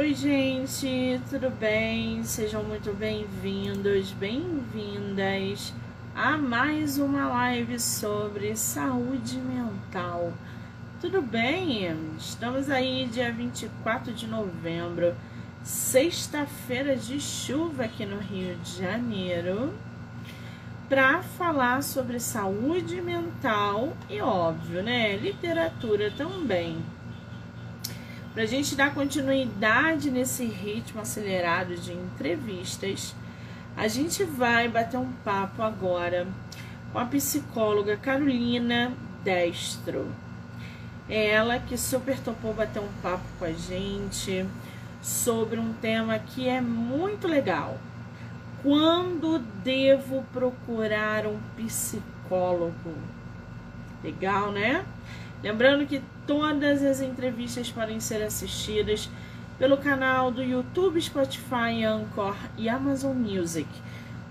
Oi, gente, tudo bem? Sejam muito bem-vindos, bem-vindas a mais uma live sobre saúde mental. Tudo bem? Estamos aí, dia 24 de novembro, sexta-feira de chuva aqui no Rio de Janeiro, para falar sobre saúde mental e, óbvio, né, literatura também. Para a gente dar continuidade nesse ritmo acelerado de entrevistas, a gente vai bater um papo agora com a psicóloga Carolina Destro. Ela que super topou bater um papo com a gente sobre um tema que é muito legal. Quando devo procurar um psicólogo? Legal, né? Lembrando que todas as entrevistas podem ser assistidas pelo canal do YouTube, Spotify, Anchor e Amazon Music.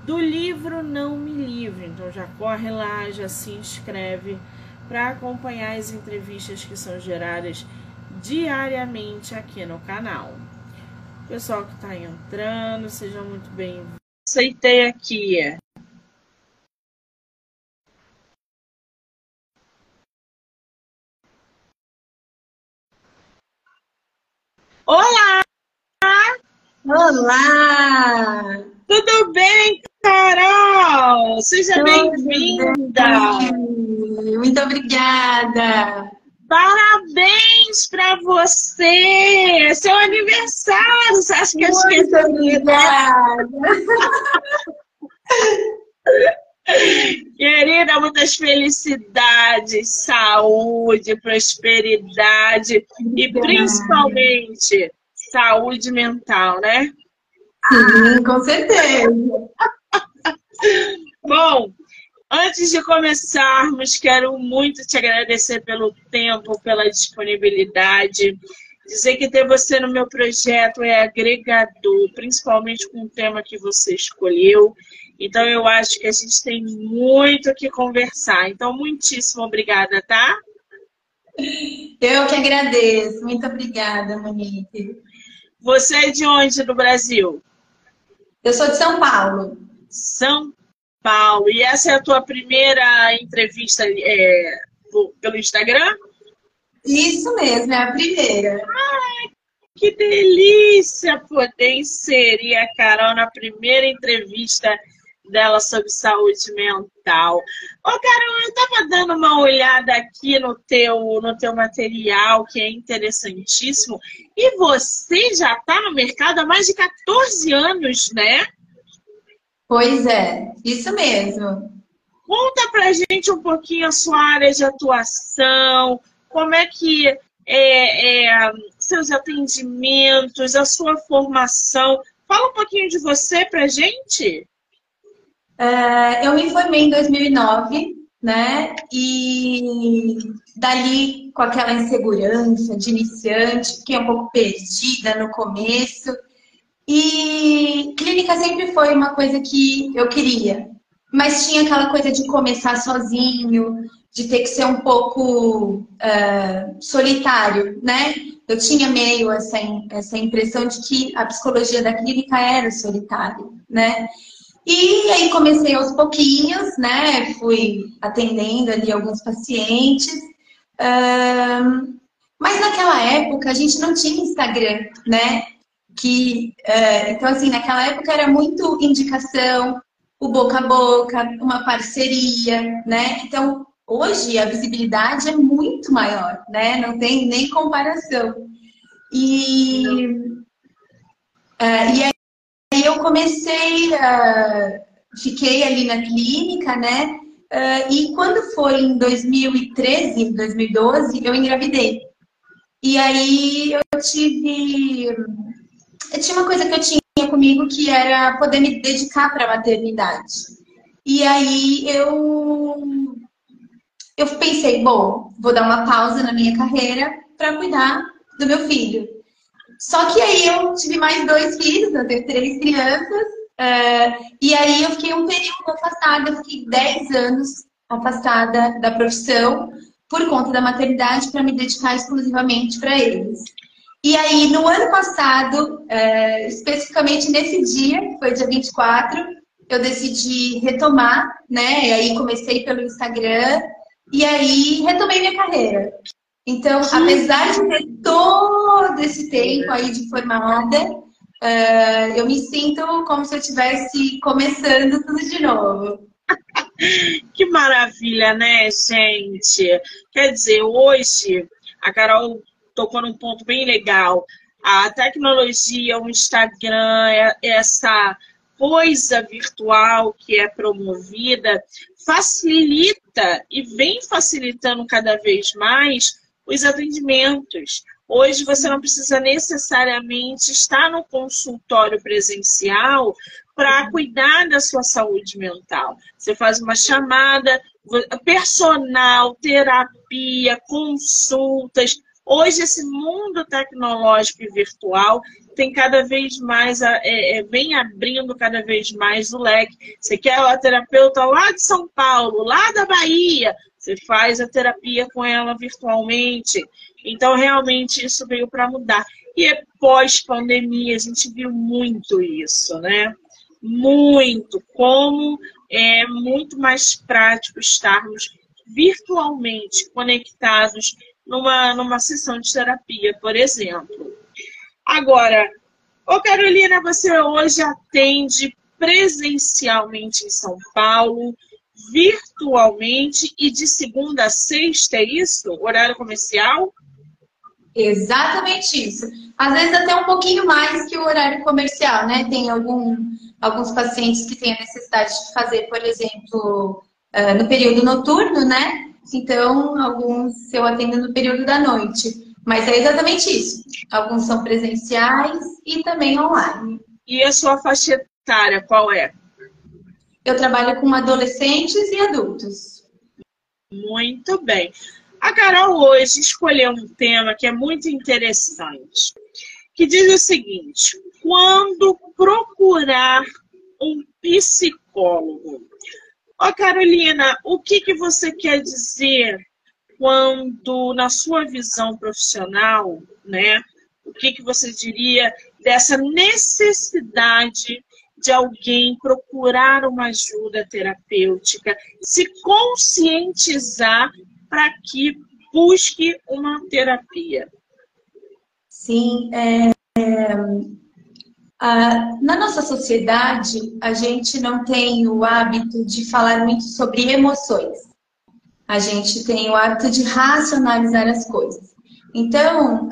Do livro Não Me Livre. Então já corre lá, já se inscreve para acompanhar as entrevistas que são geradas diariamente aqui no canal. Pessoal que está entrando, sejam muito bem-vindos. Aceitei aqui. Olá! Olá! Tudo bem, Carol? Seja bem-vinda! Muito obrigada! Parabéns para você! É seu aniversário! Você acha que eu esqueci? Obrigada! Querida, muitas felicidades, saúde, prosperidade e principalmente saúde mental, né? Sim, com certeza. Bom, antes de começarmos, quero muito te agradecer pelo tempo, pela disponibilidade. Dizer que ter você no meu projeto é agregador, principalmente com o tema que você escolheu. Então, eu acho que a gente tem muito o que conversar. Então, muitíssimo obrigada, tá? Eu que agradeço. Muito obrigada, Monique. Você é de onde do Brasil? Eu sou de São Paulo. São Paulo. E essa é a tua primeira entrevista é, pelo Instagram? Isso mesmo, é a primeira. Ai, que delícia poder inserir a Carol na primeira entrevista dela sobre saúde mental. Ô, Carol, eu estava dando uma olhada aqui no teu, no teu material, que é interessantíssimo, e você já está no mercado há mais de 14 anos, né? Pois é, isso mesmo. Conta pra gente um pouquinho a sua área de atuação, como é que é, é, seus atendimentos, a sua formação. Fala um pouquinho de você pra gente. Uh, eu me formei em 2009, né? E dali, com aquela insegurança de iniciante, fiquei um pouco perdida no começo. E clínica sempre foi uma coisa que eu queria, mas tinha aquela coisa de começar sozinho, de ter que ser um pouco uh, solitário, né? Eu tinha meio essa, essa impressão de que a psicologia da clínica era solitária, né? E aí comecei aos pouquinhos, né? Fui atendendo ali alguns pacientes. Um, mas naquela época a gente não tinha Instagram, né? Que, uh, então, assim, naquela época era muito indicação, o boca a boca, uma parceria, né? Então, hoje a visibilidade é muito maior, né? Não tem nem comparação. E, uh, e aí eu comecei, uh, fiquei ali na clínica, né? Uh, e quando foi em 2013, 2012, eu engravidei. E aí eu tive. Eu tinha uma coisa que eu tinha comigo que era poder me dedicar para a maternidade. E aí eu. Eu pensei, bom, vou dar uma pausa na minha carreira para cuidar do meu filho. Só que aí eu tive mais dois filhos, eu tenho três crianças, uh, e aí eu fiquei um período afastada, eu fiquei 10 anos afastada da profissão por conta da maternidade para me dedicar exclusivamente para eles. E aí, no ano passado, é, especificamente nesse dia, que foi dia 24, eu decidi retomar, né? E aí comecei pelo Instagram e aí retomei minha carreira. Então, apesar de ter todo esse tempo aí de formada, uh, eu me sinto como se eu estivesse começando tudo de novo. Que maravilha, né, gente? Quer dizer, hoje a Carol tocou num ponto bem legal. A tecnologia, o Instagram, é, essa coisa virtual que é promovida, facilita e vem facilitando cada vez mais os atendimentos. Hoje você não precisa necessariamente estar no consultório presencial para cuidar da sua saúde mental. Você faz uma chamada personal, terapia, consultas. Hoje, esse mundo tecnológico e virtual tem cada vez mais, é, é, vem abrindo cada vez mais o leque. Você quer a terapeuta lá de São Paulo, lá da Bahia, você faz a terapia com ela virtualmente. Então, realmente, isso veio para mudar. E é pós-pandemia, a gente viu muito isso, né? Muito. Como é muito mais prático estarmos virtualmente conectados numa, numa sessão de terapia, por exemplo. Agora, ô Carolina, você hoje atende presencialmente em São Paulo, virtualmente e de segunda a sexta, é isso? Horário comercial? Exatamente isso. Às vezes até um pouquinho mais que o horário comercial, né? Tem algum, alguns pacientes que têm a necessidade de fazer, por exemplo, uh, no período noturno, né? Então, alguns eu atendo no período da noite. Mas é exatamente isso. Alguns são presenciais e também online. E a sua faixa etária, qual é? Eu trabalho com adolescentes e adultos. Muito bem. A Carol hoje escolheu um tema que é muito interessante, que diz o seguinte: quando procurar um psicólogo? Ó, Carolina, o que, que você quer dizer quando, na sua visão profissional, né? O que, que você diria dessa necessidade de alguém procurar uma ajuda terapêutica, se conscientizar para que busque uma terapia. Sim, é, é, a, na nossa sociedade, a gente não tem o hábito de falar muito sobre emoções. A gente tem o hábito de racionalizar as coisas. Então,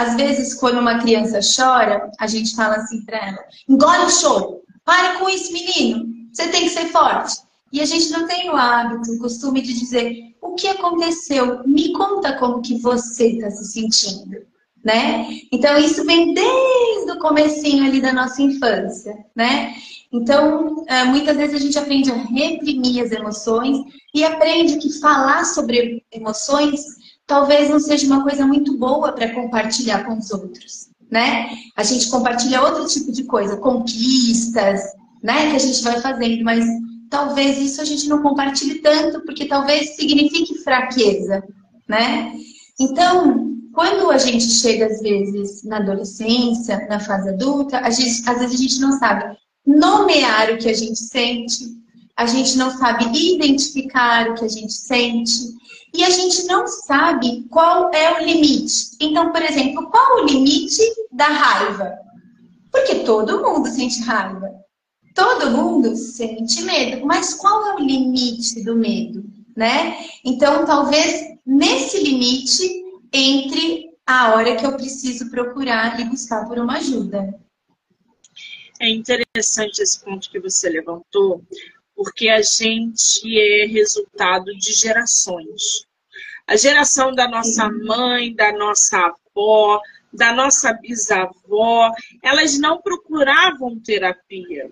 às vezes, quando uma criança chora, a gente fala assim para ela: engole o choro, para com isso, menino, você tem que ser forte. E a gente não tem o hábito, o costume de dizer: o que aconteceu? Me conta como que você está se sentindo. Né? Então, isso vem desde o comecinho ali da nossa infância, né? Então, é, muitas vezes a gente aprende a reprimir as emoções e aprende que falar sobre emoções talvez não seja uma coisa muito boa para compartilhar com os outros, né? A gente compartilha outro tipo de coisa, conquistas, né? Que a gente vai fazendo, mas talvez isso a gente não compartilhe tanto, porque talvez signifique fraqueza, né? Então, quando a gente chega, às vezes, na adolescência, na fase adulta, gente, às vezes a gente não sabe nomear o que a gente sente, a gente não sabe identificar o que a gente sente, e a gente não sabe qual é o limite. Então, por exemplo, qual o limite da raiva? Porque todo mundo sente raiva. Todo mundo sente medo, mas qual é o limite do medo, né? Então, talvez nesse limite entre a hora que eu preciso procurar e buscar por uma ajuda. É interessante esse ponto que você levantou, porque a gente é resultado de gerações. A geração da nossa mãe, da nossa avó, da nossa bisavó, elas não procuravam terapia.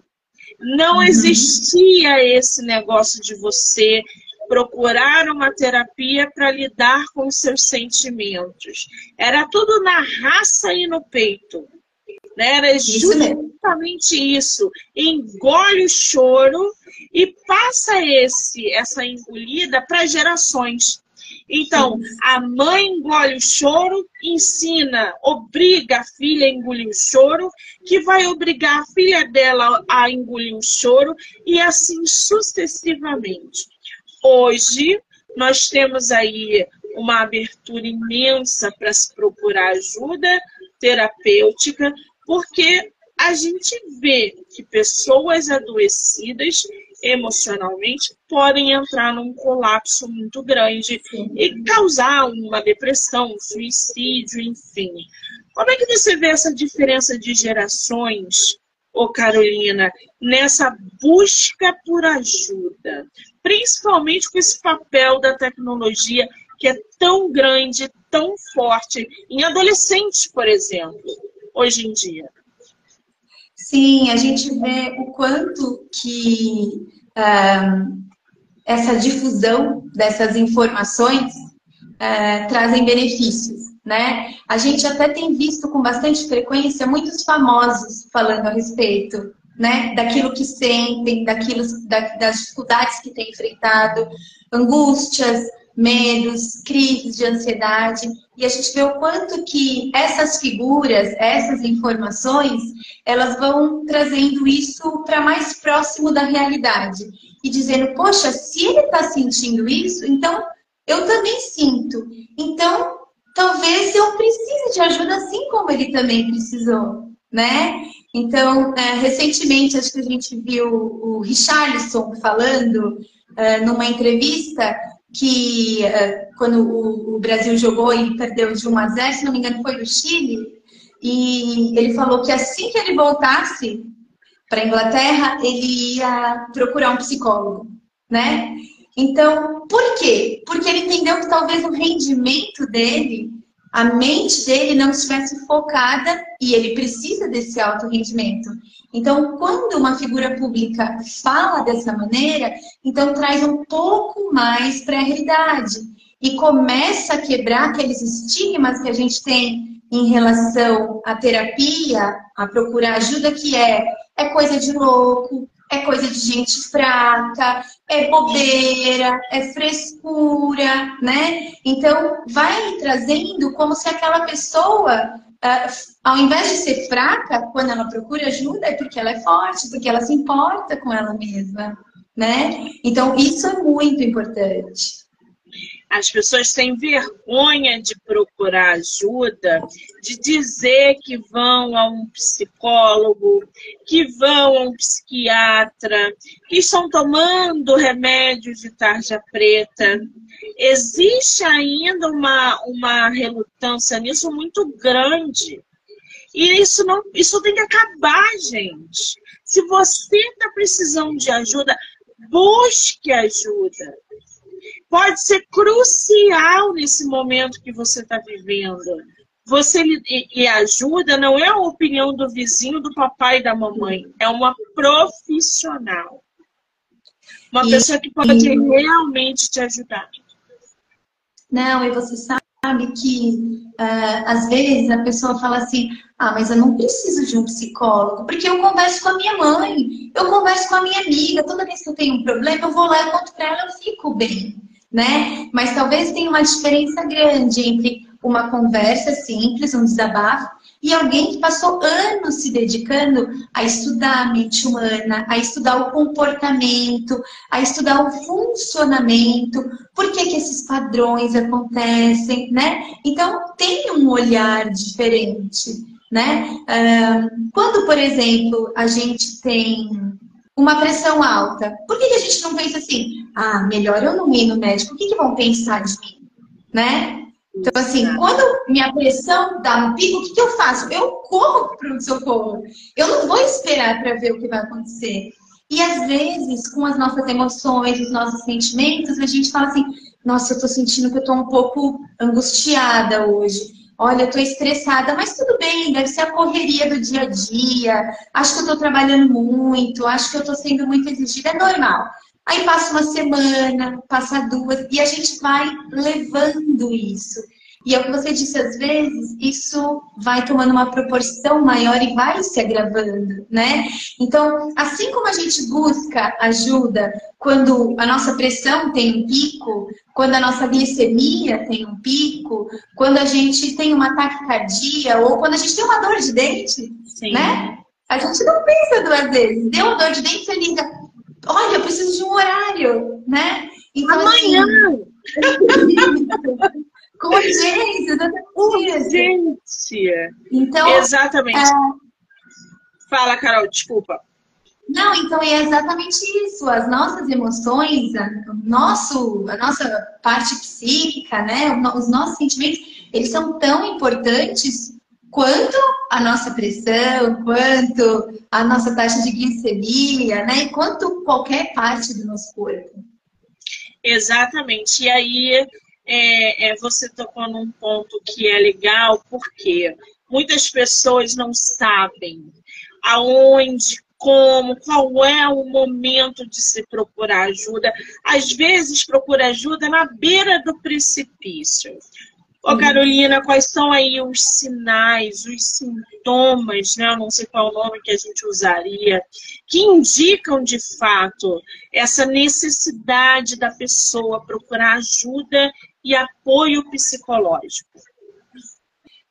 Não uhum. existia esse negócio de você procurar uma terapia para lidar com os seus sentimentos. Era tudo na raça e no peito. Né? Era justamente isso. Engole o choro e passa esse essa engolida para gerações. Então, a mãe engole o choro, ensina, obriga a filha a engolir o choro, que vai obrigar a filha dela a engolir o choro, e assim sucessivamente. Hoje, nós temos aí uma abertura imensa para se procurar ajuda terapêutica, porque a gente vê que pessoas adoecidas emocionalmente podem entrar num colapso muito grande e causar uma depressão, um suicídio, enfim. Como é que você vê essa diferença de gerações, ô Carolina, nessa busca por ajuda? Principalmente com esse papel da tecnologia que é tão grande, tão forte em adolescentes, por exemplo, hoje em dia. Sim, a gente vê o quanto que uh, essa difusão dessas informações uh, trazem benefícios, né? A gente até tem visto com bastante frequência muitos famosos falando a respeito, né? Daquilo que sentem, daquilo, da, das dificuldades que têm enfrentado, angústias, medos, crises de ansiedade, e a gente vê o quanto que essas figuras, essas informações, elas vão trazendo isso para mais próximo da realidade e dizendo, poxa, se ele está sentindo isso, então eu também sinto. Então, talvez eu precise de ajuda assim como ele também precisou, né? Então, é, recentemente, acho que a gente viu o Richarlison falando é, numa entrevista que uh, quando o, o, Brasil jogou e perdeu de 1 a 0, se não me engano, foi do Chile, e ele falou que assim que ele voltasse para a Inglaterra, ele ia procurar um psicólogo, né? Então, por quê? Porque ele entendeu que talvez o rendimento dele a mente dele não estivesse focada e ele precisa desse alto rendimento. Então, quando uma figura pública fala dessa maneira, então traz um pouco mais para a realidade e começa a quebrar aqueles estigmas que a gente tem em relação à terapia, a procurar ajuda, que é é coisa de louco, é coisa de gente fraca, é bobeira, é frescura, né? Então, vai trazendo como se aquela pessoa, uh, ao invés de ser fraca, quando ela procura ajuda, é porque ela é forte, porque ela se importa com ela mesma, né? Então, isso é muito importante. As pessoas têm vergonha de procurar ajuda, de dizer que vão a um psicólogo, que vão a um psiquiatra, que estão tomando remédios de tarja preta. Existe ainda uma, uma relutância nisso muito grande. E isso, não, isso tem que acabar, gente. Se você está precisando de ajuda, busque ajuda pode ser crucial nesse momento que você está vivendo. Você e, ajuda não é a opinião do vizinho, do papai e da mamãe, é uma profissional. Uma e, pessoa que pode e... realmente te ajudar. Não, e você sabe que uh, às vezes a pessoa fala assim: ah, mas eu não preciso de um psicólogo, porque eu converso com a minha mãe, eu converso com a minha amiga, toda vez que eu tenho um problema, eu vou lá e conto para ela, eu fico bem né? Mas talvez tenha uma diferença grande entre uma conversa simples, um desabafo, e alguém que passou anos se dedicando a estudar a mente humana, a estudar o comportamento, a estudar o funcionamento, por que, que esses padrões acontecem, né? Então, tem um olhar diferente, né? Quando, por exemplo, a gente tem uma pressão alta, por que, que a gente não pensa assim, ah, melhor eu não ir no médico, o que, que vão pensar de mim? Né? Então, assim, quando minha pressão dá um pico, o que, que eu faço? Eu corro para o socorro. Eu não vou esperar para ver o que vai acontecer. E às vezes, com as nossas emoções, os nossos sentimentos, a gente fala assim: nossa, eu estou sentindo que eu estou um pouco angustiada hoje. Olha, eu estou estressada, mas tudo bem, deve ser a correria do dia a dia. Acho que eu estou trabalhando muito, acho que eu estou sendo muito exigida, é normal. Aí passa uma semana, passa duas, e a gente vai levando isso. E é o que você disse, às vezes, isso vai tomando uma proporção maior e vai se agravando, né? Então, assim como a gente busca ajuda quando a nossa pressão tem um pico, quando a nossa glicemia tem um pico, quando a gente tem uma taquicardia ou quando a gente tem uma dor de dente, Sim. né? A gente não pensa duas vezes. Deu uma dor de dente, você liga, olha, eu preciso de um horário, né? Então, Amanhã! Assim, com urgência, urgência. Então, Exatamente. É... Fala, Carol, desculpa. Não, então é exatamente isso. As nossas emoções, a, nosso, a nossa parte psíquica, né? Os nossos sentimentos, eles são tão importantes quanto a nossa pressão, quanto a nossa taxa de glicemia, né? E quanto qualquer parte do nosso corpo. Exatamente. E aí é, é, você tocou num ponto que é legal, porque muitas pessoas não sabem aonde, como, qual é o momento de se procurar ajuda. Às vezes procura ajuda na beira do precipício. Ô, Carolina, quais são aí os sinais, os sintomas, né? Eu não sei qual é o nome que a gente usaria, que indicam de fato essa necessidade da pessoa procurar ajuda e apoio psicológico?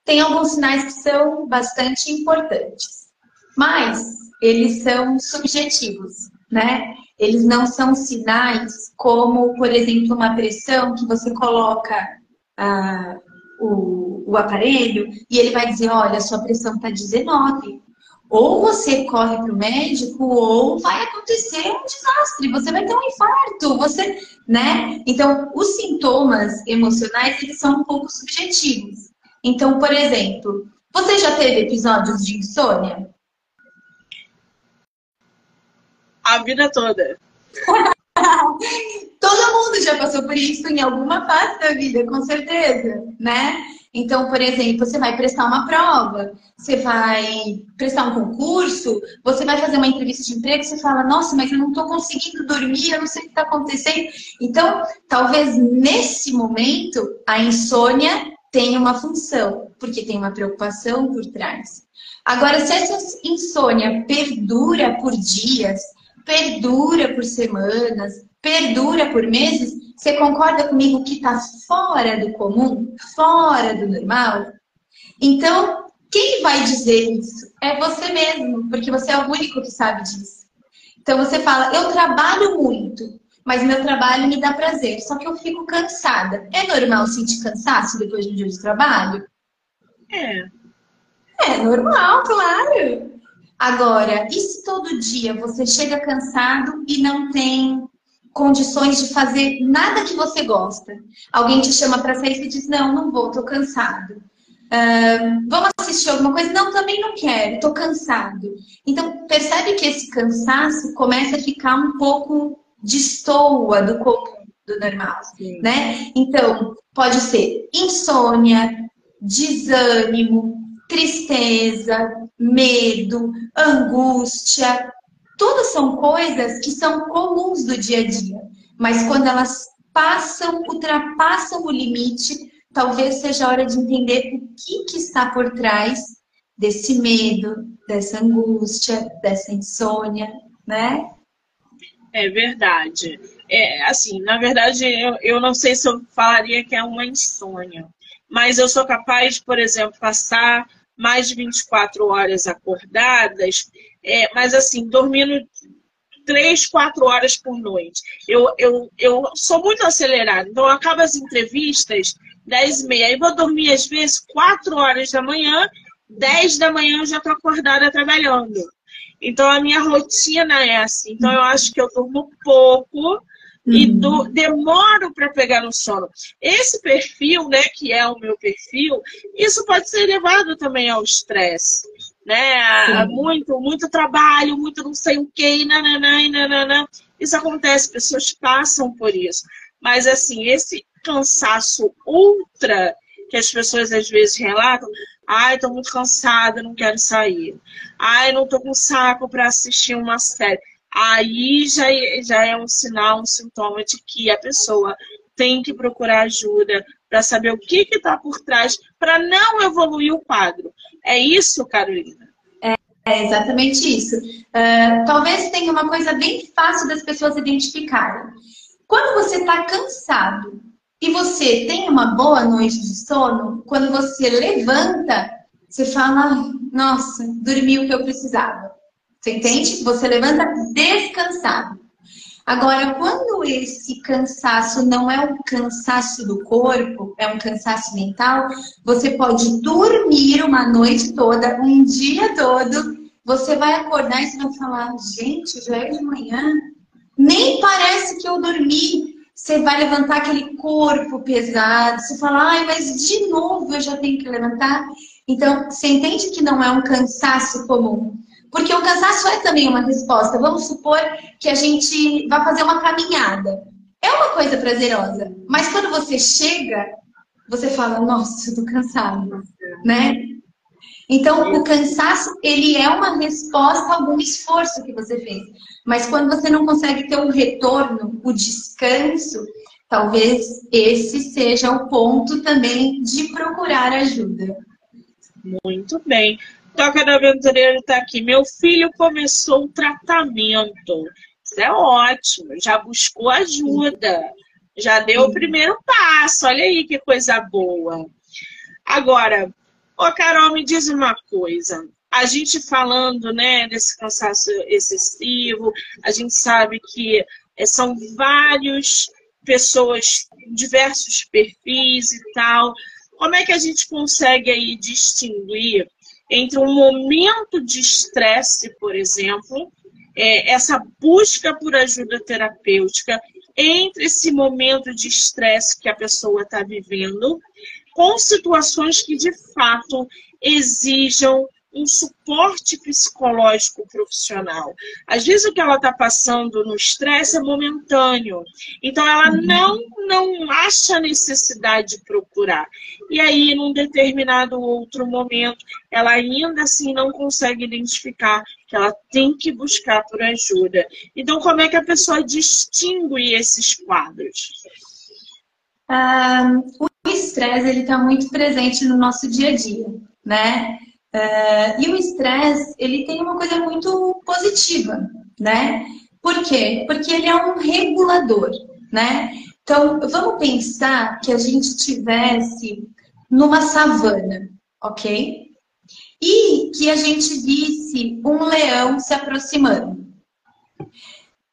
Tem alguns sinais que são bastante importantes, mas eles são subjetivos, né? Eles não são sinais como, por exemplo, uma pressão que você coloca ah, o, o aparelho e ele vai dizer, olha, sua pressão está 19 ou você corre para o médico ou vai acontecer um desastre, você vai ter um infarto, você, né? Então, os sintomas emocionais, eles são um pouco subjetivos. Então, por exemplo, você já teve episódios de insônia? A vida toda. Todo mundo já passou por isso em alguma fase da vida, com certeza, né? Então, por exemplo, você vai prestar uma prova, você vai prestar um concurso, você vai fazer uma entrevista de emprego, você fala, nossa, mas eu não estou conseguindo dormir, eu não sei o que está acontecendo. Então, talvez nesse momento, a insônia tenha uma função, porque tem uma preocupação por trás. Agora, se essa insônia perdura por dias, perdura por semanas, perdura por meses, você concorda comigo que está fora do comum, fora do normal? Então, quem vai dizer isso? É você mesmo, porque você é o único que sabe disso. Então você fala, eu trabalho muito, mas meu trabalho me dá prazer, só que eu fico cansada. É normal sentir cansaço depois de um dia de trabalho? É. É normal, claro. Agora, e se todo dia você chega cansado e não tem condições de fazer nada que você gosta. Alguém te chama para sair e diz: Não, não vou, tô cansado. Uh, vamos assistir alguma coisa? Não, também não quero, tô cansado. Então, percebe que esse cansaço começa a ficar um pouco destoa do comum, do normal, Sim. né? Então, pode ser insônia, desânimo, tristeza, medo, angústia, tudo são coisas que são comuns do dia a dia, mas quando elas passam, ultrapassam o limite, talvez seja a hora de entender o que, que está por trás desse medo, dessa angústia, dessa insônia, né? É verdade. É, assim, na verdade, eu, eu não sei se eu falaria que é uma insônia, mas eu sou capaz, por exemplo, passar mais de 24 horas acordadas é, mas assim, dormindo três, quatro horas por noite. Eu, eu, eu sou muito acelerada, então eu acabo as entrevistas dez e meia. Aí vou dormir às vezes quatro horas da manhã, dez da manhã eu já estou acordada trabalhando. Então a minha rotina é assim. Então eu acho que eu durmo pouco e uhum. do, demoro para pegar no sono. Esse perfil, né, que é o meu perfil, isso pode ser levado também ao estresse né? Muito, muito trabalho, muito não sei o que, nananã, nananã. Isso acontece, pessoas passam por isso. Mas, assim, esse cansaço ultra que as pessoas às vezes relatam, ai, tô muito cansada, não quero sair. Ai, não tô com saco para assistir uma série. Aí já, já é um sinal, um sintoma de que a pessoa tem que procurar ajuda, para saber o que está por trás, para não evoluir o quadro. É isso, Carolina? É, é exatamente isso. Uh, talvez tenha uma coisa bem fácil das pessoas identificarem. Quando você está cansado e você tem uma boa noite de sono, quando você levanta, você fala, nossa, dormi o que eu precisava. Você entende? Você levanta descansado. Agora, quando esse cansaço não é um cansaço do corpo, é um cansaço mental, você pode dormir uma noite toda, um dia todo, você vai acordar e você vai falar, gente, já é de manhã, nem parece que eu dormi. Você vai levantar aquele corpo pesado, você fala, ai, mas de novo eu já tenho que levantar. Então, você entende que não é um cansaço comum. Porque o cansaço é também uma resposta. Vamos supor que a gente vai fazer uma caminhada. É uma coisa prazerosa. Mas quando você chega, você fala, nossa, eu tô cansado, né? Então, o cansaço, ele é uma resposta a algum esforço que você fez. Mas quando você não consegue ter um retorno, o descanso, talvez esse seja o ponto também de procurar ajuda. Muito bem. Toca da Aventureira está aqui. Meu filho começou o tratamento. Isso é ótimo. Já buscou ajuda. Já deu o primeiro passo. Olha aí que coisa boa. Agora, ô Carol, me diz uma coisa. A gente falando, né, desse cansaço excessivo, a gente sabe que é, são vários pessoas, diversos perfis e tal. Como é que a gente consegue aí distinguir entre um momento de estresse, por exemplo, é, essa busca por ajuda terapêutica, entre esse momento de estresse que a pessoa está vivendo, com situações que de fato exijam um suporte psicológico profissional. Às vezes o que ela está passando no estresse é momentâneo. Então ela uhum. não, não acha necessidade de procurar. E aí, num determinado outro momento, ela ainda assim não consegue identificar que ela tem que buscar por ajuda. Então, como é que a pessoa distingue esses quadros? Ah, o estresse ele está muito presente no nosso dia a dia, né? Uh, e o estresse, ele tem uma coisa muito positiva, né? Por quê? Porque ele é um regulador, né? Então, vamos pensar que a gente tivesse numa savana, ok? E que a gente visse um leão se aproximando.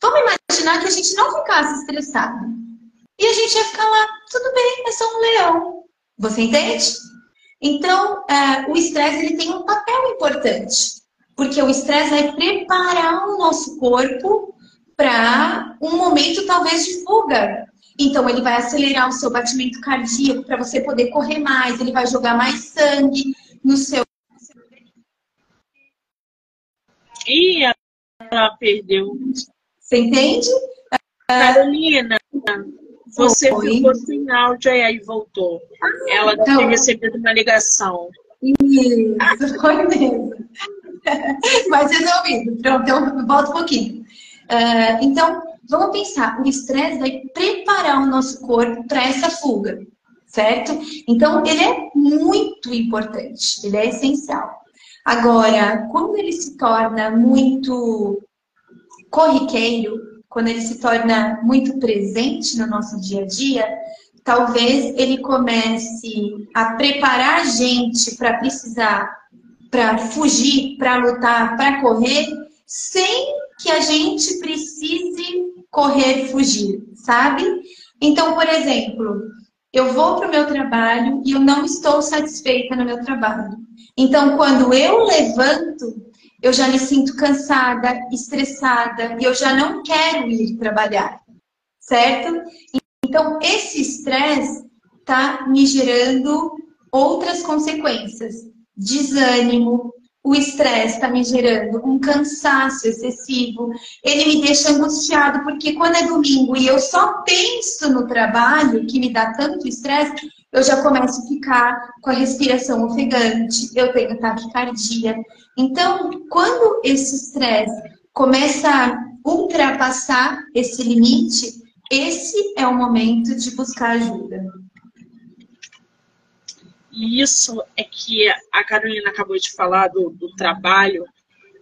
Vamos imaginar que a gente não ficasse estressado. E a gente ia ficar lá, tudo bem, é só um leão. Você entende? Então, é, o estresse ele tem um papel importante, porque o estresse vai preparar o nosso corpo para um momento talvez de fuga. Então, ele vai acelerar o seu batimento cardíaco para você poder correr mais, ele vai jogar mais sangue no seu. Ih, ela perdeu. Você entende? Carolina, você Oi. ficou sem áudio e aí voltou. Ela então, tinha recebido uma ligação. Isso, foi mesmo. Mas resolvido. Pronto, eu volto um pouquinho. Uh, então, vamos pensar, o estresse vai preparar o nosso corpo para essa fuga, certo? Então, ele é muito importante, ele é essencial. Agora, quando ele se torna muito corriqueiro, quando ele se torna muito presente no nosso dia a dia, talvez ele comece a preparar a gente para precisar, para fugir, para lutar, para correr, sem que a gente precise correr fugir, sabe? Então, por exemplo, eu vou para o meu trabalho e eu não estou satisfeita no meu trabalho. Então, quando eu levanto, eu já me sinto cansada, estressada e eu já não quero ir trabalhar, certo? Então, esse estresse está me gerando outras consequências: desânimo. O estresse está me gerando um cansaço excessivo. Ele me deixa angustiado, porque quando é domingo e eu só penso no trabalho, que me dá tanto estresse, eu já começo a ficar com a respiração ofegante, eu tenho taquicardia. Então, quando esse estresse começa a ultrapassar esse limite, esse é o momento de buscar ajuda. e isso é que a Carolina acabou de falar do, do trabalho,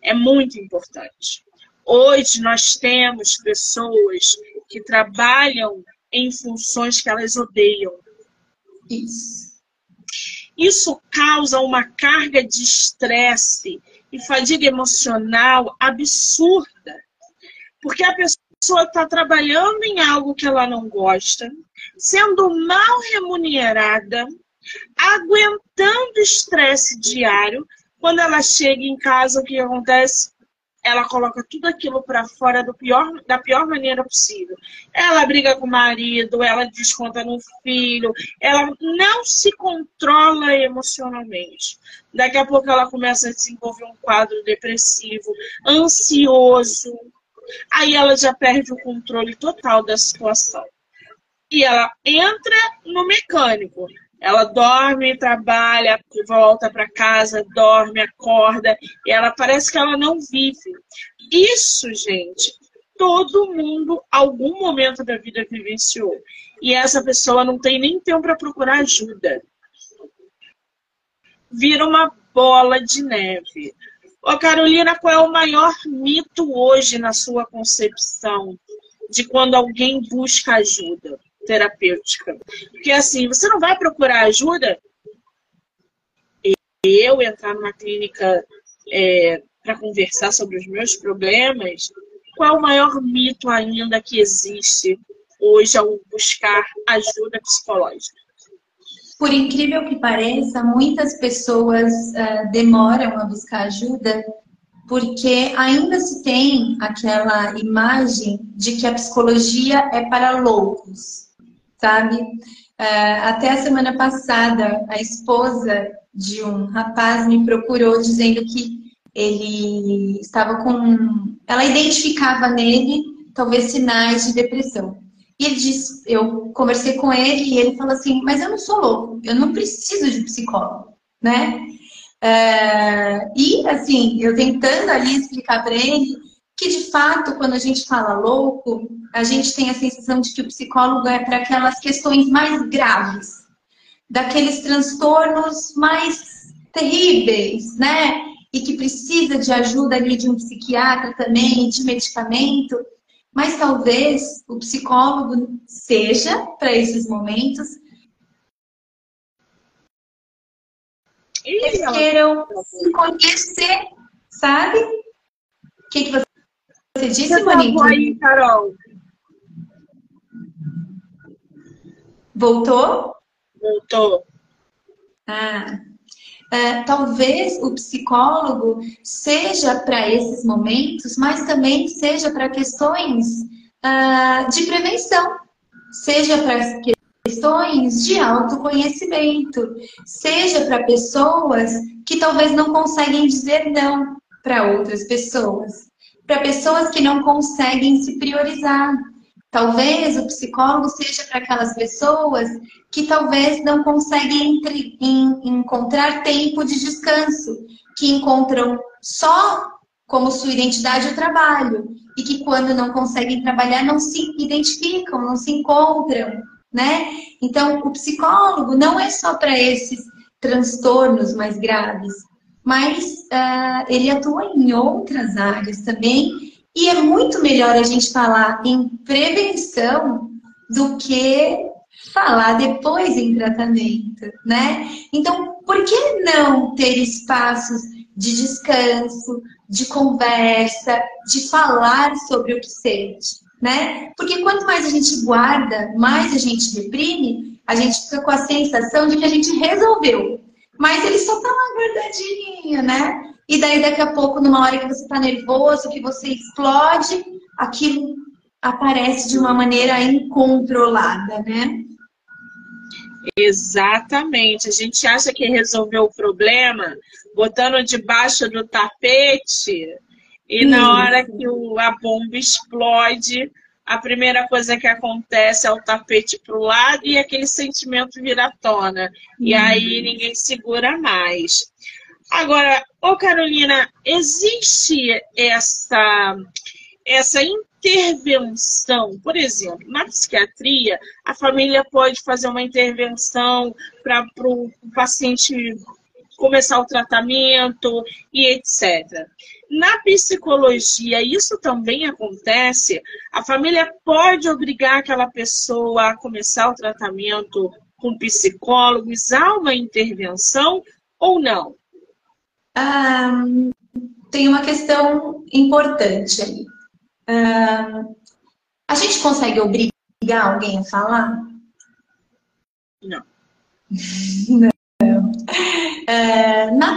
é muito importante. Hoje nós temos pessoas que trabalham em funções que elas odeiam. Isso. Isso causa uma carga de estresse e fadiga emocional absurda. Porque a pessoa está trabalhando em algo que ela não gosta, sendo mal remunerada, aguentando estresse diário. Quando ela chega em casa, o que acontece? Ela coloca tudo aquilo para fora do pior, da pior maneira possível. Ela briga com o marido, ela desconta no filho, ela não se controla emocionalmente. Daqui a pouco ela começa a desenvolver um quadro depressivo, ansioso. Aí ela já perde o controle total da situação. E ela entra no mecânico. Ela dorme, trabalha, volta para casa, dorme, acorda, e ela parece que ela não vive. Isso, gente, todo mundo, algum momento da vida, vivenciou. E essa pessoa não tem nem tempo para procurar ajuda. Vira uma bola de neve. Ô, Carolina, qual é o maior mito hoje na sua concepção de quando alguém busca ajuda? Terapêutica. Porque assim, você não vai procurar ajuda. Eu entrar numa clínica é, para conversar sobre os meus problemas, qual o maior mito ainda que existe hoje ao buscar ajuda psicológica? Por incrível que pareça, muitas pessoas uh, demoram a buscar ajuda porque ainda se tem aquela imagem de que a psicologia é para loucos sabe? Uh, até a semana passada, a esposa de um rapaz me procurou dizendo que ele estava com. Ela identificava nele talvez sinais de depressão. E ele disse, eu conversei com ele e ele falou assim, mas eu não sou louco, eu não preciso de psicólogo, né? Uh, e assim, eu tentando ali explicar para ele que de fato, quando a gente fala louco, a gente tem a sensação de que o psicólogo é para aquelas questões mais graves, daqueles transtornos mais terríveis, né? E que precisa de ajuda ali de um psiquiatra também, de medicamento. Mas talvez o psicólogo seja para esses momentos. Eles queiram se conhecer, sabe? O que, que você você disse, Monique? aí, Carol. Voltou? Voltou. Ah. Uh, talvez o psicólogo seja para esses momentos, mas também seja para questões uh, de prevenção, seja para questões de autoconhecimento, seja para pessoas que talvez não conseguem dizer não para outras pessoas para pessoas que não conseguem se priorizar. Talvez o psicólogo seja para aquelas pessoas que talvez não conseguem entre, em, encontrar tempo de descanso, que encontram só como sua identidade o trabalho e que quando não conseguem trabalhar não se identificam, não se encontram, né? Então, o psicólogo não é só para esses transtornos mais graves, mas uh, ele atua em outras áreas também. E é muito melhor a gente falar em prevenção do que falar depois em tratamento, né? Então, por que não ter espaços de descanso, de conversa, de falar sobre o que sente, né? Porque quanto mais a gente guarda, mais a gente reprime, a gente fica com a sensação de que a gente resolveu. Mas ele só tá lá guardadinho, né? E daí daqui a pouco, numa hora que você tá nervoso, que você explode, aquilo aparece de uma maneira incontrolada, né? Exatamente. A gente acha que resolveu o problema botando debaixo do tapete e na hora que o, a bomba explode, a primeira coisa que acontece é o tapete para o lado e aquele sentimento vira tona. E uhum. aí ninguém segura mais. Agora, ô Carolina, existe essa, essa intervenção, por exemplo, na psiquiatria, a família pode fazer uma intervenção para o paciente começar o tratamento e etc. Na psicologia, isso também acontece. A família pode obrigar aquela pessoa a começar o tratamento com psicólogos, há uma intervenção ou não? Ah, tem uma questão importante aí. Ah, a gente consegue obrigar alguém a falar? Não. Não.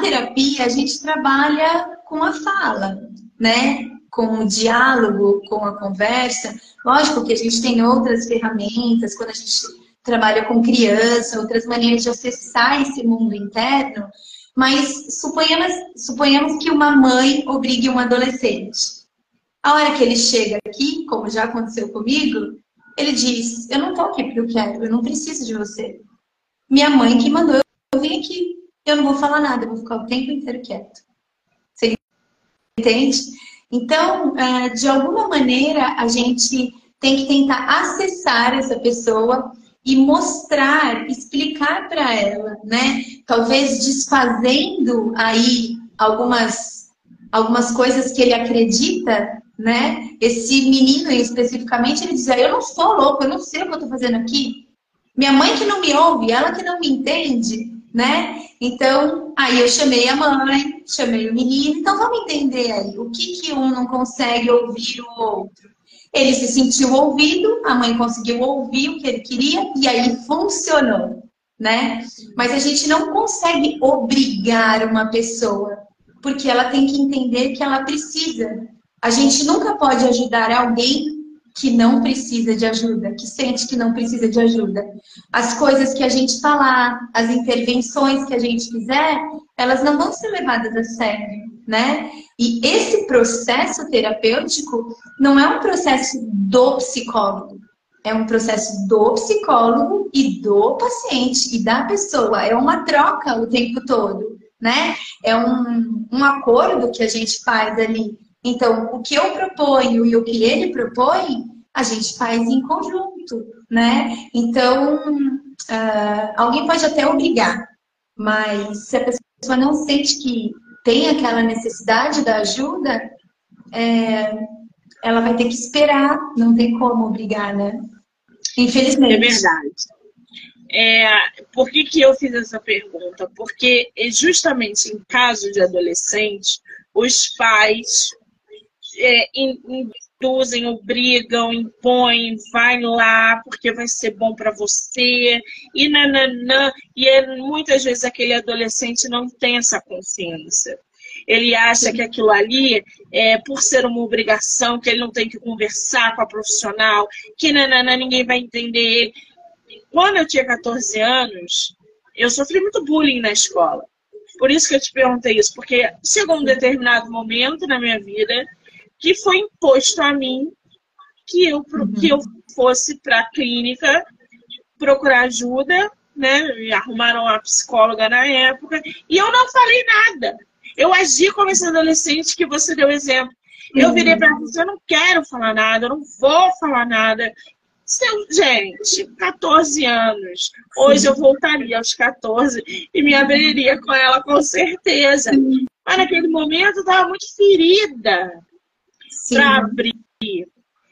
Terapia, a gente trabalha com a fala, né? Com o diálogo, com a conversa. Lógico que a gente tem outras ferramentas, quando a gente trabalha com criança, outras maneiras de acessar esse mundo interno, mas suponhamos, suponhamos que uma mãe obrigue um adolescente. A hora que ele chega aqui, como já aconteceu comigo, ele diz: Eu não tô aqui porque eu quero, eu não preciso de você. Minha mãe que mandou eu vir aqui. Eu não vou falar nada, eu vou ficar o tempo inteiro quieto. Você entende? Então, é, de alguma maneira, a gente tem que tentar acessar essa pessoa e mostrar, explicar para ela, né? Talvez desfazendo aí algumas, algumas coisas que ele acredita, né? Esse menino especificamente, ele dizia, eu não sou louco, eu não sei o que eu tô fazendo aqui. Minha mãe que não me ouve, ela que não me entende, né? Então, aí eu chamei a mãe, chamei o menino, então vamos entender aí, o que que um não consegue ouvir o outro? Ele se sentiu ouvido, a mãe conseguiu ouvir o que ele queria e aí funcionou, né? Mas a gente não consegue obrigar uma pessoa, porque ela tem que entender que ela precisa. A gente nunca pode ajudar alguém que não precisa de ajuda, que sente que não precisa de ajuda. As coisas que a gente falar, as intervenções que a gente fizer, elas não vão ser levadas a sério, né? E esse processo terapêutico não é um processo do psicólogo, é um processo do psicólogo e do paciente e da pessoa. É uma troca o tempo todo, né? É um, um acordo que a gente faz ali. Então, o que eu proponho e o que ele propõe, a gente faz em conjunto, né? Então, uh, alguém pode até obrigar, mas se a pessoa não sente que tem aquela necessidade da ajuda, é, ela vai ter que esperar, não tem como obrigar, né? Infelizmente. É verdade. É, por que, que eu fiz essa pergunta? Porque é justamente em caso de adolescente, os pais é, induzem, obrigam, impõem, vai lá porque vai ser bom para você, e nananã. E é, muitas vezes aquele adolescente não tem essa consciência. Ele acha que aquilo ali, é, por ser uma obrigação, que ele não tem que conversar com a profissional, que nananã, ninguém vai entender ele. Quando eu tinha 14 anos, eu sofri muito bullying na escola. Por isso que eu te perguntei isso, porque chegou um determinado momento na minha vida que foi imposto a mim que eu, uhum. que eu fosse para a clínica procurar ajuda, né? Me arrumaram uma psicóloga na época, e eu não falei nada. Eu agi como esse adolescente que você deu exemplo. Eu virei para você, eu não quero falar nada, eu não vou falar nada. Seu, gente, 14 anos. Hoje eu voltaria aos 14 e me abriria com ela com certeza. Mas naquele momento eu estava muito ferida para abrir.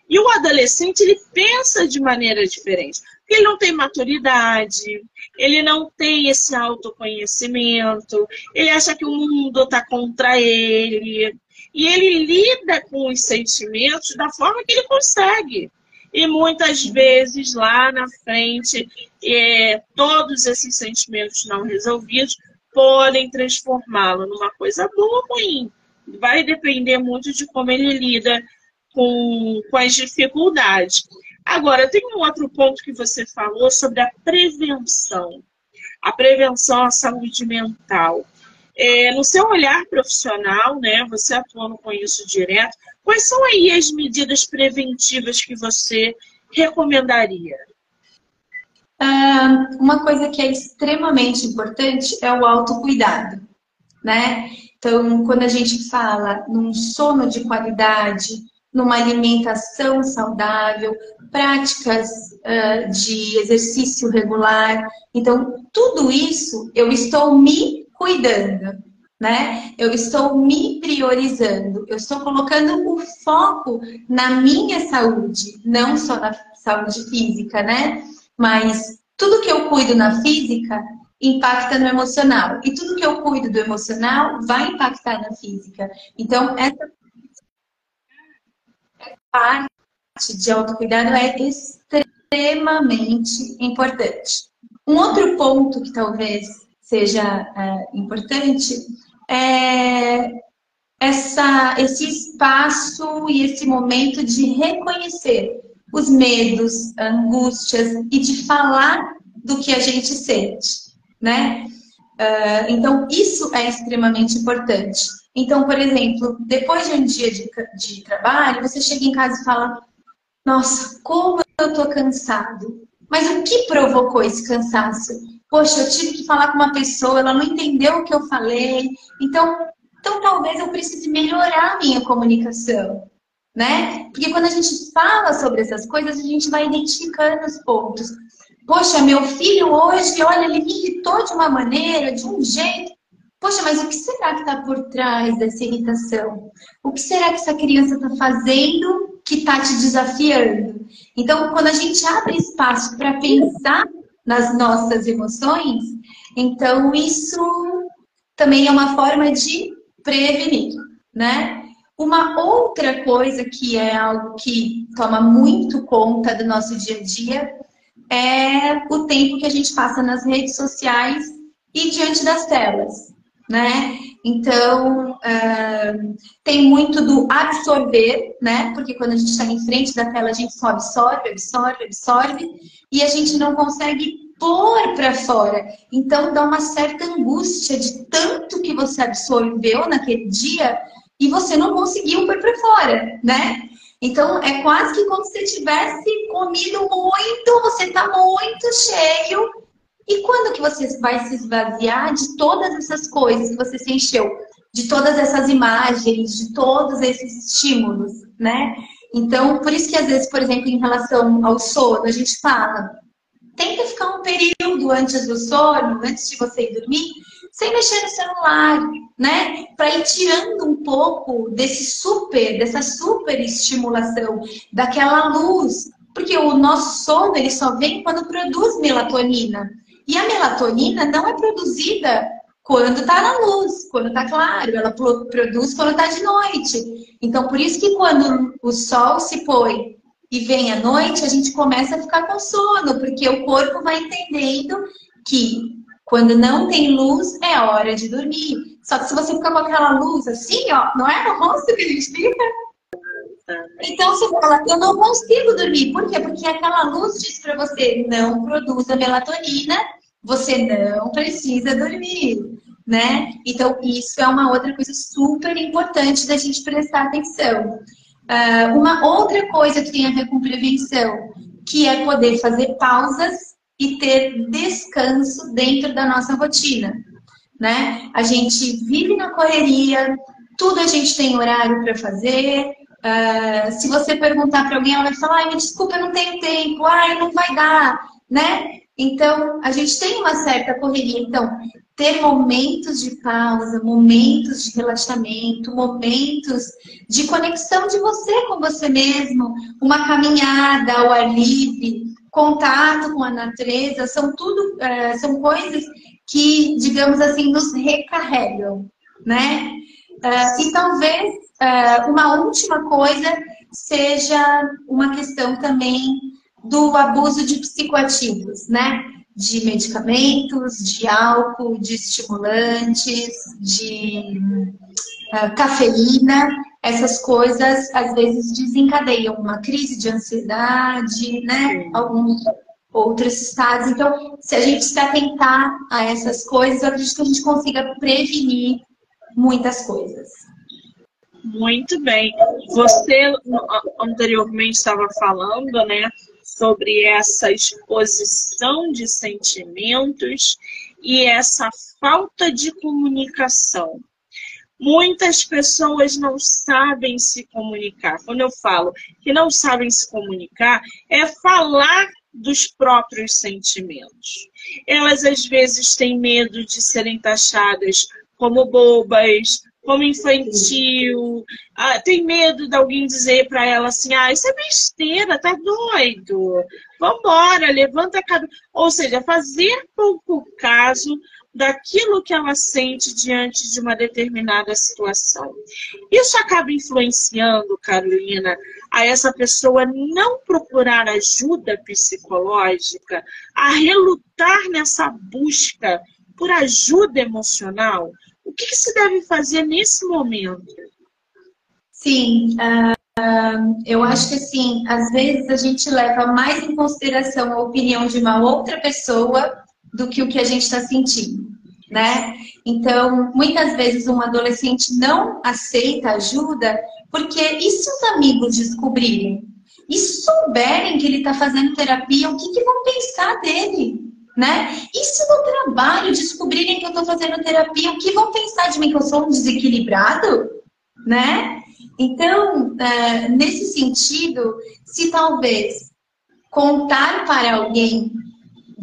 E o adolescente, ele pensa de maneira diferente. Porque ele não tem maturidade, ele não tem esse autoconhecimento, ele acha que o mundo está contra ele. E ele lida com os sentimentos da forma que ele consegue. E muitas vezes lá na frente, é, todos esses sentimentos não resolvidos podem transformá-lo numa coisa boa ou ruim vai depender muito de como ele lida com, com as dificuldades. Agora, tem um outro ponto que você falou sobre a prevenção. A prevenção à saúde mental. É, no seu olhar profissional, né, você atuando com isso direto, quais são aí as medidas preventivas que você recomendaria? uma coisa que é extremamente importante é o autocuidado, né? Então, quando a gente fala num sono de qualidade, numa alimentação saudável, práticas uh, de exercício regular. Então, tudo isso eu estou me cuidando, né? Eu estou me priorizando, eu estou colocando o foco na minha saúde, não só na saúde física, né? Mas tudo que eu cuido na física impacta no emocional. E tudo que eu cuido do emocional vai impactar na física. Então, essa parte de autocuidado é extremamente importante. Um outro ponto que talvez seja é, importante é essa, esse espaço e esse momento de reconhecer os medos, angústias e de falar do que a gente sente, né? Uh, então, isso é extremamente importante. Então, por exemplo, depois de um dia de, de trabalho, você chega em casa e fala: Nossa, como eu tô cansado. Mas o que provocou esse cansaço? Poxa, eu tive que falar com uma pessoa, ela não entendeu o que eu falei. Então, então talvez eu precise melhorar a minha comunicação, né? Porque quando a gente fala sobre essas coisas, a gente vai identificando os pontos. Poxa, meu filho hoje, olha, ele me irritou de uma maneira, de um jeito. Poxa, mas o que será que está por trás dessa irritação? O que será que essa criança está fazendo que está te desafiando? Então, quando a gente abre espaço para pensar nas nossas emoções, então isso também é uma forma de prevenir, né? Uma outra coisa que é algo que toma muito conta do nosso dia a dia é o tempo que a gente passa nas redes sociais e diante das telas né? Então, uh, tem muito do absorver, né? Porque quando a gente está em frente da tela, a gente só absorve, absorve, absorve, e a gente não consegue pôr para fora. Então, dá uma certa angústia de tanto que você absorveu naquele dia e você não conseguiu pôr para fora, né? Então, é quase que como se você tivesse comido muito, você está muito cheio e quando que você vai se esvaziar de todas essas coisas que você se encheu? De todas essas imagens, de todos esses estímulos, né? Então, por isso que às vezes, por exemplo, em relação ao sono, a gente fala, tenta ficar um período antes do sono, antes de você ir dormir, sem mexer no celular, né? Para ir tirando um pouco desse super, dessa super estimulação, daquela luz. Porque o nosso sono, ele só vem quando produz melatonina. E a melatonina não é produzida quando está na luz, quando está claro, ela produz quando está de noite. Então, por isso que quando o sol se põe e vem à noite, a gente começa a ficar com sono, porque o corpo vai entendendo que quando não tem luz é hora de dormir. Só que se você ficar com aquela luz assim, ó, não é no rosto que a gente fica? Então você fala, eu não consigo dormir. Por quê? Porque aquela luz diz para você, não produz a melatonina, você não precisa dormir, né? Então isso é uma outra coisa super importante da gente prestar atenção. Uh, uma outra coisa que tem a ver com prevenção, que é poder fazer pausas e ter descanso dentro da nossa rotina, né? A gente vive na correria, tudo a gente tem horário para fazer, Uh, se você perguntar para alguém, ela vai falar, ai, me desculpa, eu não tenho tempo, ai, não vai dar, né? Então, a gente tem uma certa correria. Então, ter momentos de pausa, momentos de relaxamento, momentos de conexão de você com você mesmo, uma caminhada ao ar livre, contato com a natureza, são tudo, uh, são coisas que, digamos assim, nos recarregam, né? Uh, e talvez uh, uma última coisa seja uma questão também do abuso de psicoativos, né? De medicamentos, de álcool, de estimulantes, de cafeína. Essas coisas às vezes desencadeiam uma crise de ansiedade, né? Alguns outros estados. Então, se a gente se atentar a essas coisas, eu acredito que a gente consiga prevenir muitas coisas. Muito bem. Você anteriormente estava falando, né, sobre essa exposição de sentimentos e essa falta de comunicação. Muitas pessoas não sabem se comunicar. Quando eu falo que não sabem se comunicar, é falar dos próprios sentimentos. Elas às vezes têm medo de serem taxadas como bobas, como infantil, ah, tem medo de alguém dizer para ela assim, ah, isso é besteira, tá doido, vambora, levanta a cabeça. Ou seja, fazer pouco caso daquilo que ela sente diante de uma determinada situação. Isso acaba influenciando, Carolina, a essa pessoa não procurar ajuda psicológica, a relutar nessa busca por ajuda emocional. O que, que se deve fazer nesse momento? Sim, uh, eu acho que assim, às vezes a gente leva mais em consideração a opinião de uma outra pessoa do que o que a gente está sentindo, né? Então, muitas vezes um adolescente não aceita ajuda porque e se os amigos descobrirem? E souberem que ele está fazendo terapia, o que, que vão pensar dele? Né? E se no trabalho descobrirem que eu estou fazendo terapia, o que vão pensar de mim? Que eu sou um desequilibrado? Né? Então, é, nesse sentido, se talvez contar para alguém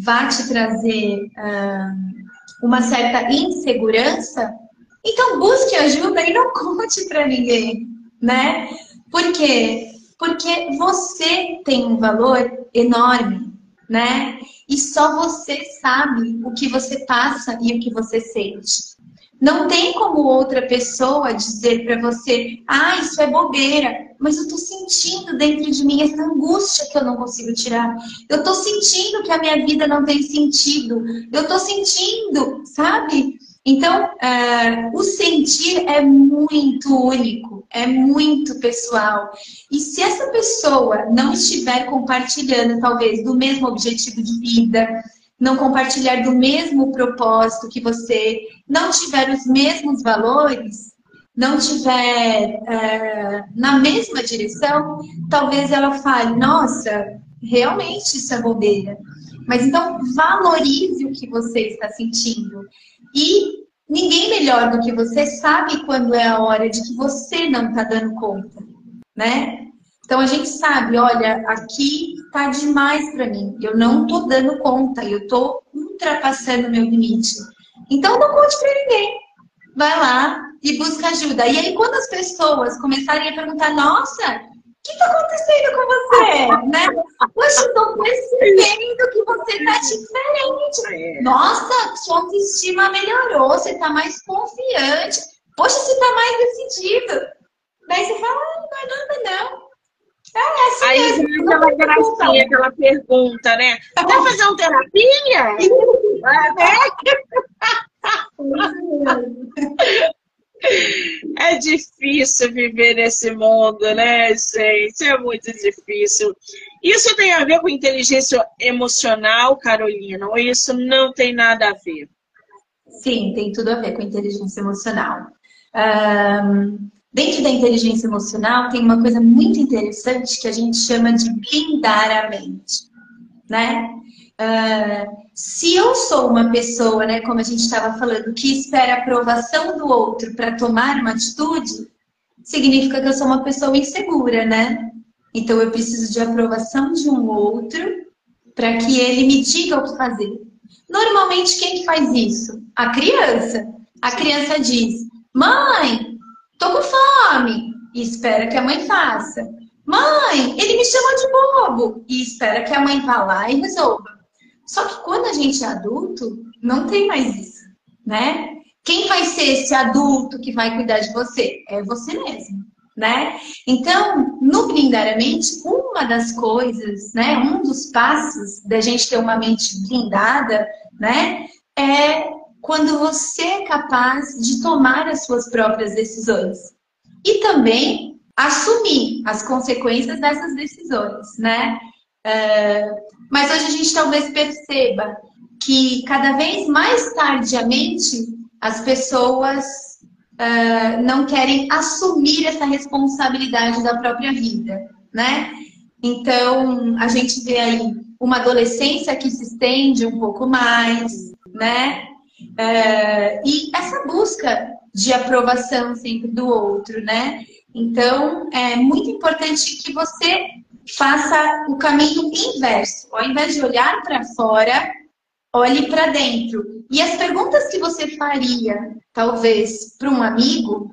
vá te trazer uh, uma certa insegurança, então busque ajuda e não conte para ninguém, né? Por quê? Porque você tem um valor enorme, né? E só você sabe o que você passa e o que você sente. Não tem como outra pessoa dizer para você, ah, isso é bobeira, mas eu tô sentindo dentro de mim essa angústia que eu não consigo tirar. Eu tô sentindo que a minha vida não tem sentido. Eu tô sentindo, sabe? Então, uh, o sentir é muito único, é muito pessoal. E se essa pessoa não estiver compartilhando, talvez, do mesmo objetivo de vida, não compartilhar do mesmo propósito que você, não tiver os mesmos valores, não tiver é, na mesma direção, talvez ela fale, nossa, realmente isso é bobeira. Mas então valorize o que você está sentindo. E ninguém melhor do que você sabe quando é a hora de que você não está dando conta, né? Então a gente sabe, olha, aqui tá demais para mim. Eu não tô dando conta, eu tô ultrapassando meu limite. Então não conte para ninguém. Vai lá e busca ajuda. E aí quando as pessoas começarem a perguntar, nossa, o que está acontecendo com você? né? Poxa, estou percebendo que você está diferente. É. Nossa, sua autoestima melhorou, você está mais confiante. Poxa, você está mais decidido. Daí você fala, ah, não é nada não. É assim Aí mesmo, aquela gracinha, aquela pergunta, né? Quer fazer uma terapia? É difícil viver nesse mundo, né, gente? É muito difícil. Isso tem a ver com inteligência emocional, Carolina, ou isso não tem nada a ver? Sim, tem tudo a ver com inteligência emocional. Um, Dentro da inteligência emocional tem uma coisa muito interessante que a gente chama de blindar a mente, né? Uh, se eu sou uma pessoa, né, como a gente estava falando, que espera a aprovação do outro para tomar uma atitude, significa que eu sou uma pessoa insegura, né? Então eu preciso de aprovação de um outro para que ele me diga o que fazer. Normalmente quem que faz isso? A criança. A criança diz: "Mãe, Tô com fome. E espera que a mãe faça. Mãe, ele me chama de bobo. E espera que a mãe vá lá e resolva. Só que quando a gente é adulto, não tem mais isso, né? Quem vai ser esse adulto que vai cuidar de você? É você mesmo, né? Então, no blindariamente, uma das coisas, né, um dos passos da gente ter uma mente blindada, né, é quando você é capaz de tomar as suas próprias decisões. E também assumir as consequências dessas decisões, né? Uh, mas hoje a gente talvez perceba que cada vez mais tardiamente as pessoas uh, não querem assumir essa responsabilidade da própria vida, né? Então a gente vê aí uma adolescência que se estende um pouco mais, né? É, e essa busca de aprovação sempre do outro, né? Então, é muito importante que você faça o caminho inverso. Ao invés de olhar para fora, olhe para dentro. E as perguntas que você faria, talvez, para um amigo,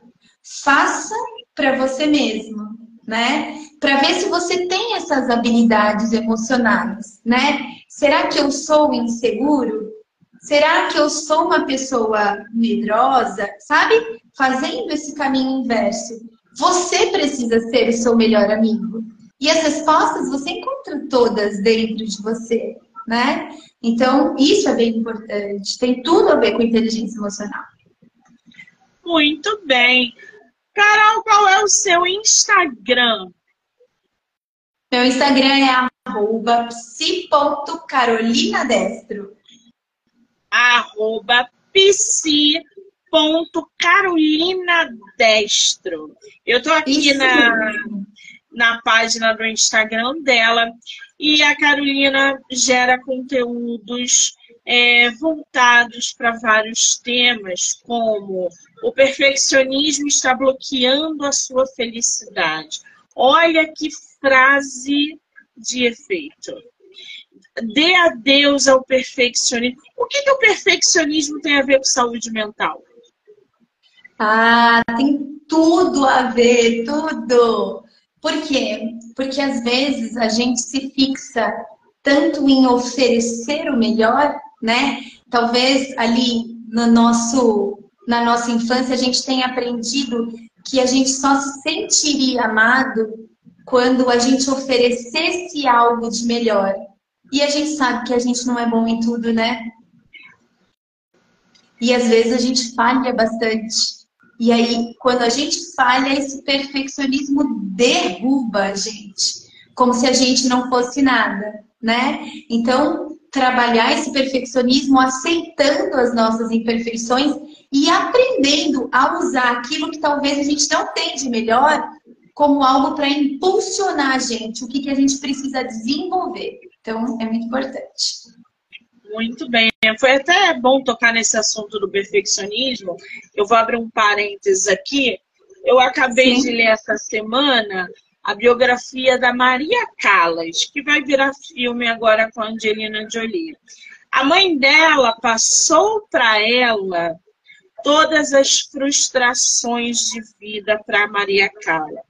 faça para você mesmo, né? Para ver se você tem essas habilidades emocionais, né? Será que eu sou inseguro? Será que eu sou uma pessoa medrosa? Sabe? Fazendo esse caminho inverso. Você precisa ser o seu melhor amigo. E as respostas você encontra todas dentro de você, né? Então, isso é bem importante. Tem tudo a ver com inteligência emocional. Muito bem. Carol, qual é o seu Instagram? Meu Instagram é arroba psi.carolinadestro. Arroba psi.carolinadestro. Eu tô aqui na, na página do Instagram dela e a Carolina gera conteúdos é, voltados para vários temas, como o perfeccionismo está bloqueando a sua felicidade. Olha que frase de efeito. Dê adeus ao perfeccionismo. O que, que o perfeccionismo tem a ver com saúde mental? Ah, tem tudo a ver, tudo. Por quê? Porque às vezes a gente se fixa tanto em oferecer o melhor, né? Talvez ali no nosso, na nossa infância a gente tenha aprendido que a gente só se sentiria amado quando a gente oferecesse algo de melhor. E a gente sabe que a gente não é bom em tudo, né? E às vezes a gente falha bastante. E aí, quando a gente falha, esse perfeccionismo derruba a gente, como se a gente não fosse nada, né? Então, trabalhar esse perfeccionismo aceitando as nossas imperfeições e aprendendo a usar aquilo que talvez a gente não tem de melhor como algo para impulsionar a gente, o que, que a gente precisa desenvolver. Então, é muito importante. Muito bem. Foi até bom tocar nesse assunto do perfeccionismo. Eu vou abrir um parênteses aqui. Eu acabei Sim. de ler essa semana a biografia da Maria Callas, que vai virar filme agora com a Angelina Jolie. A mãe dela passou para ela todas as frustrações de vida para Maria Callas.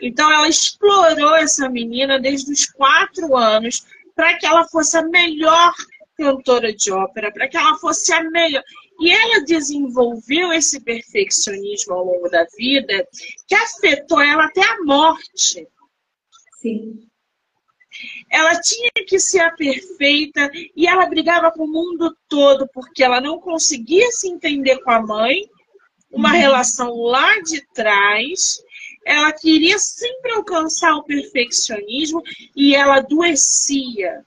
Então ela explorou essa menina desde os quatro anos para que ela fosse a melhor cantora de ópera, para que ela fosse a melhor. E ela desenvolveu esse perfeccionismo ao longo da vida que afetou ela até a morte. Sim. Ela tinha que ser a perfeita e ela brigava com o mundo todo porque ela não conseguia se entender com a mãe, uma uhum. relação lá de trás. Ela queria sempre alcançar o perfeccionismo e ela adoecia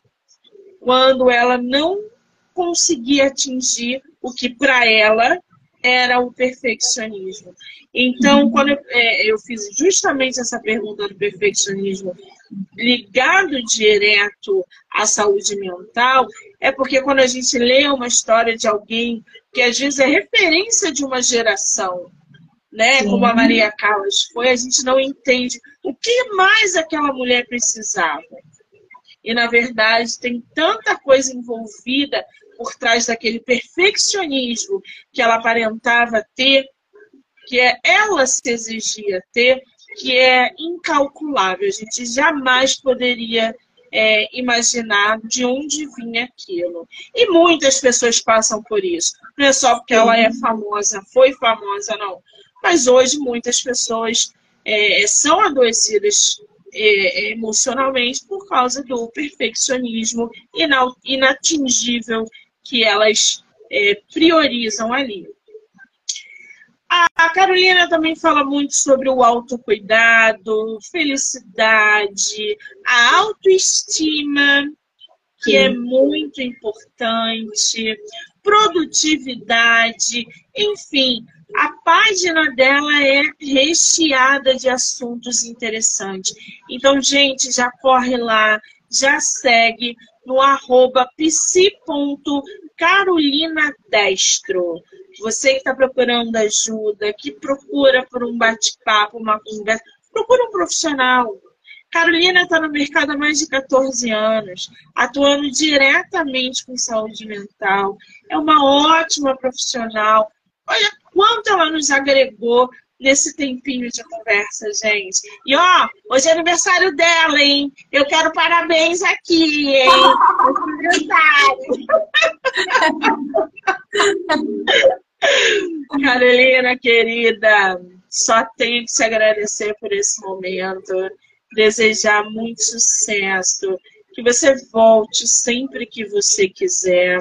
quando ela não conseguia atingir o que para ela era o perfeccionismo. Então, uhum. quando eu, é, eu, fiz justamente essa pergunta do perfeccionismo ligado direto à saúde mental, é porque quando a gente lê uma história de alguém que às vezes é referência de uma geração, né, Sim. como a Maria Callas foi, a gente não entende o que mais aquela mulher precisava. E, na verdade, tem tanta coisa envolvida por trás daquele perfeccionismo que ela aparentava ter, que é, ela se exigia ter, que é incalculável. A gente jamais poderia é, imaginar de onde vinha aquilo. E muitas pessoas passam por isso. Não é só porque ela é famosa, foi famosa, não. Mas hoje muitas pessoas é, são adoecidas é, emocionalmente por causa do perfeccionismo inatingível que elas é, priorizam ali. A Carolina também fala muito sobre o autocuidado, felicidade, a autoestima, que é Sim. é muito importante, produtividade, enfim, a página dela é recheada de assuntos interessantes. Então, gente, já corre lá, já segue no arroba psi.carolinadestro. Carolina Destro. Você que está procurando ajuda, que procura por um bate-papo, uma conversa, procura um profissional. Carolina está no mercado há mais de 14 anos, atuando diretamente com saúde mental. É uma ótima profissional. Olha quanto ela nos agregou nesse tempinho de conversa, gente. E ó, hoje é aniversário dela, hein? Eu quero parabéns aqui, hein? Carolina, querida, só tenho que te agradecer por esse momento, desejar muito sucesso, que você volte sempre que você quiser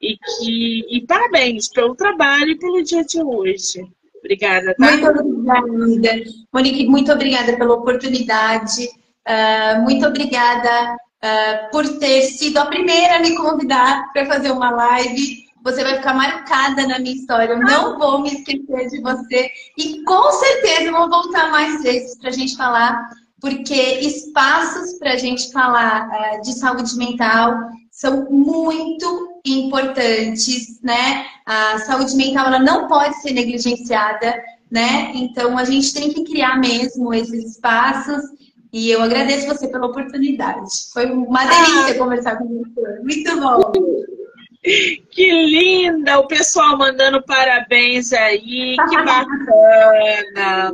e que e parabéns pelo trabalho e pelo dia de hoje. Obrigada, tá? Muito obrigada, Monique, muito obrigada pela oportunidade. Uh, muito obrigada uh, por ter sido a primeira a me convidar para fazer uma live. Você vai ficar marcada na minha história. Eu não vou me esquecer de você. E com certeza vou voltar mais vezes para a gente falar, porque espaços para a gente falar uh, de saúde mental são muito importantes, né? A saúde mental ela não pode ser negligenciada, né? Então a gente tem que criar mesmo esses espaços. E eu agradeço você pela oportunidade. Foi uma delícia ah. conversar com você. Muito bom. Que linda! O pessoal mandando parabéns aí, que bacana!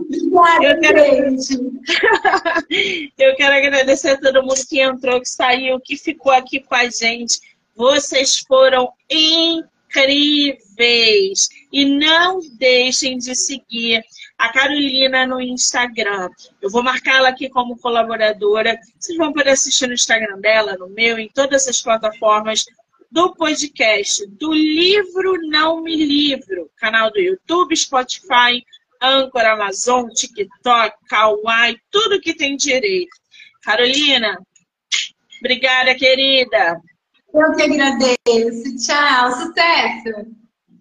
Eu quero... Eu quero agradecer a todo mundo que entrou, que saiu, que ficou aqui com a gente. Vocês foram incríveis! E não deixem de seguir a Carolina no Instagram. Eu vou marcá-la aqui como colaboradora. Vocês vão poder assistir no Instagram dela, no meu, em todas as plataformas do podcast do Livro Não Me Livro, canal do YouTube, Spotify, Anchor, Amazon, TikTok, Kawaii, tudo que tem direito. Carolina, obrigada, querida. Eu que agradeço. Tchau, sucesso.